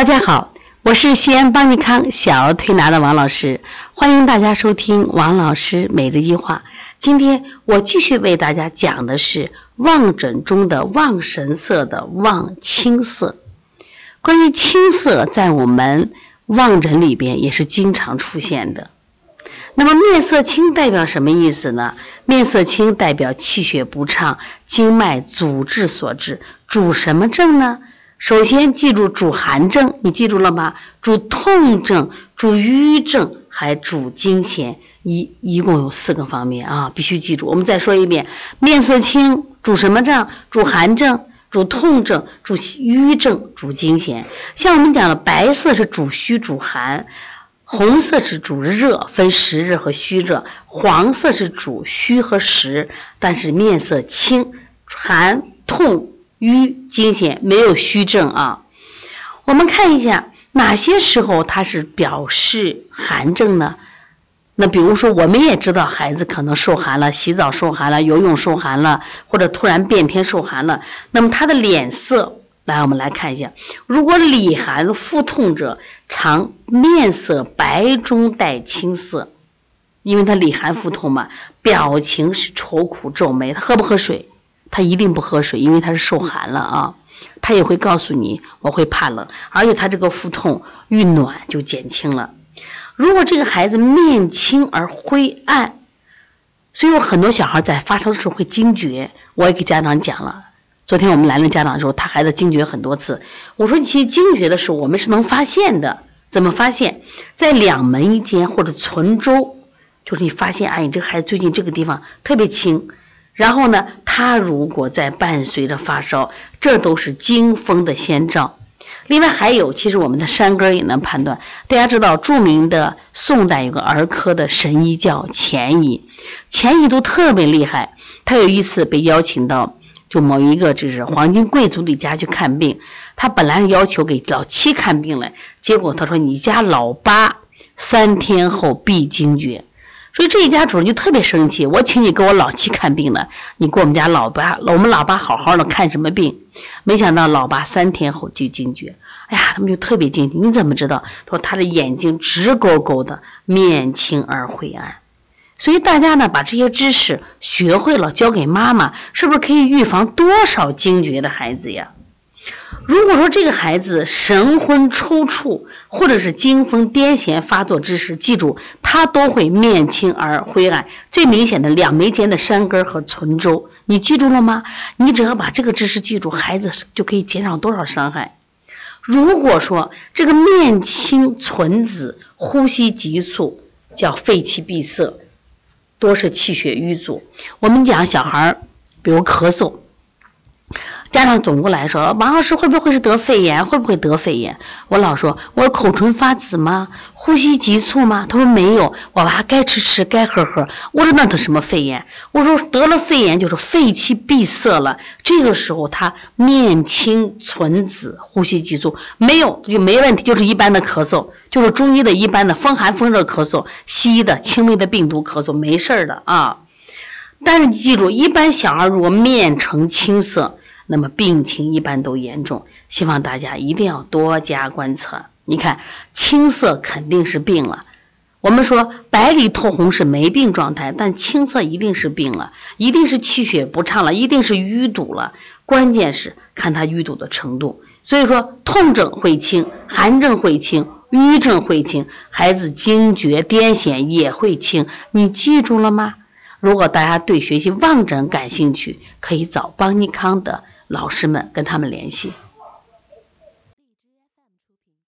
大家好，我是西安邦尼康小儿推拿的王老师，欢迎大家收听王老师每日一话。今天我继续为大家讲的是望诊中的望神色的望青色。关于青色，在我们望诊里边也是经常出现的。那么面色青代表什么意思呢？面色青代表气血不畅、经脉阻滞所致，主什么症呢？首先记住主寒症，你记住了吗？主痛症、主瘀症，还主惊痫，一一共有四个方面啊，必须记住。我们再说一遍：面色青主什么症？主寒症、主痛症、主瘀症、主惊痫。像我们讲的，白色是主虚主寒。红色是主热，分实热和虚热；黄色是主虚和实，但是面色青，寒痛瘀惊痫，没有虚症啊。我们看一下哪些时候它是表示寒症呢？那比如说，我们也知道孩子可能受寒了，洗澡受寒了，游泳受寒了，或者突然变天受寒了，那么他的脸色。来，我们来看一下，如果里寒腹痛者，常面色白中带青色，因为他里寒腹痛嘛，表情是愁苦皱眉。他喝不喝水？他一定不喝水，因为他是受寒了啊。他也会告诉你，我会怕冷，而且他这个腹痛遇暖就减轻了。如果这个孩子面青而灰暗，所以有很多小孩在发烧的时候会惊厥，我也给家长讲了。昨天我们来了家长的时候，他孩子惊厥很多次。我说你，其实惊厥的时候，我们是能发现的。怎么发现？在两门一间或者唇周，就是你发现，哎，你这个孩子最近这个地方特别青。然后呢，他如果在伴随着发烧，这都是惊风的先兆。另外还有，其实我们的山根也能判断。大家知道，著名的宋代有个儿科的神医叫钱乙，钱乙都特别厉害。他有一次被邀请到。就某一个就是黄金贵族的家去看病，他本来要求给老七看病了，结果他说你家老八三天后必惊厥，所以这一家主人就特别生气，我请你给我老七看病了，你给我们家老八，我们老八好好的看什么病？没想到老八三天后就惊厥，哎呀，他们就特别惊奇，你怎么知道？他说他的眼睛直勾勾的，面青而灰暗。所以大家呢，把这些知识学会了，交给妈妈，是不是可以预防多少惊厥的孩子呀？如果说这个孩子神昏抽搐，或者是惊风癫痫发作之时，记住，他都会面青而灰暗，最明显的两眉间的山根和唇周，你记住了吗？你只要把这个知识记住，孩子就可以减少多少伤害。如果说这个面青唇紫，呼吸急促，叫肺气闭塞。多是气血瘀阻。我们讲小孩儿，比如咳嗽。家长总过来说，王老师会不会是得肺炎？会不会得肺炎？我老说，我说口唇发紫吗？呼吸急促吗？他说没有，我娃该吃吃，该喝喝。我说那他什么肺炎？我说得了肺炎就是肺气闭塞了。这个时候他面青唇紫，呼吸急促，没有就没问题，就是一般的咳嗽，就是中医的一般的风寒风热咳嗽，西医的轻微的病毒咳嗽，没事儿的啊。但是记住，一般小孩如果面呈青色。那么病情一般都严重，希望大家一定要多加观测。你看青色肯定是病了，我们说白里透红是没病状态，但青色一定是病了，一定是气血不畅了，一定是淤堵了。关键是看它淤堵的程度。所以说痛症会轻，寒症会轻，瘀症会轻，孩子惊厥癫痫也会轻。你记住了吗？如果大家对学习望诊感兴趣，可以找邦尼康的。老师们跟他们联系。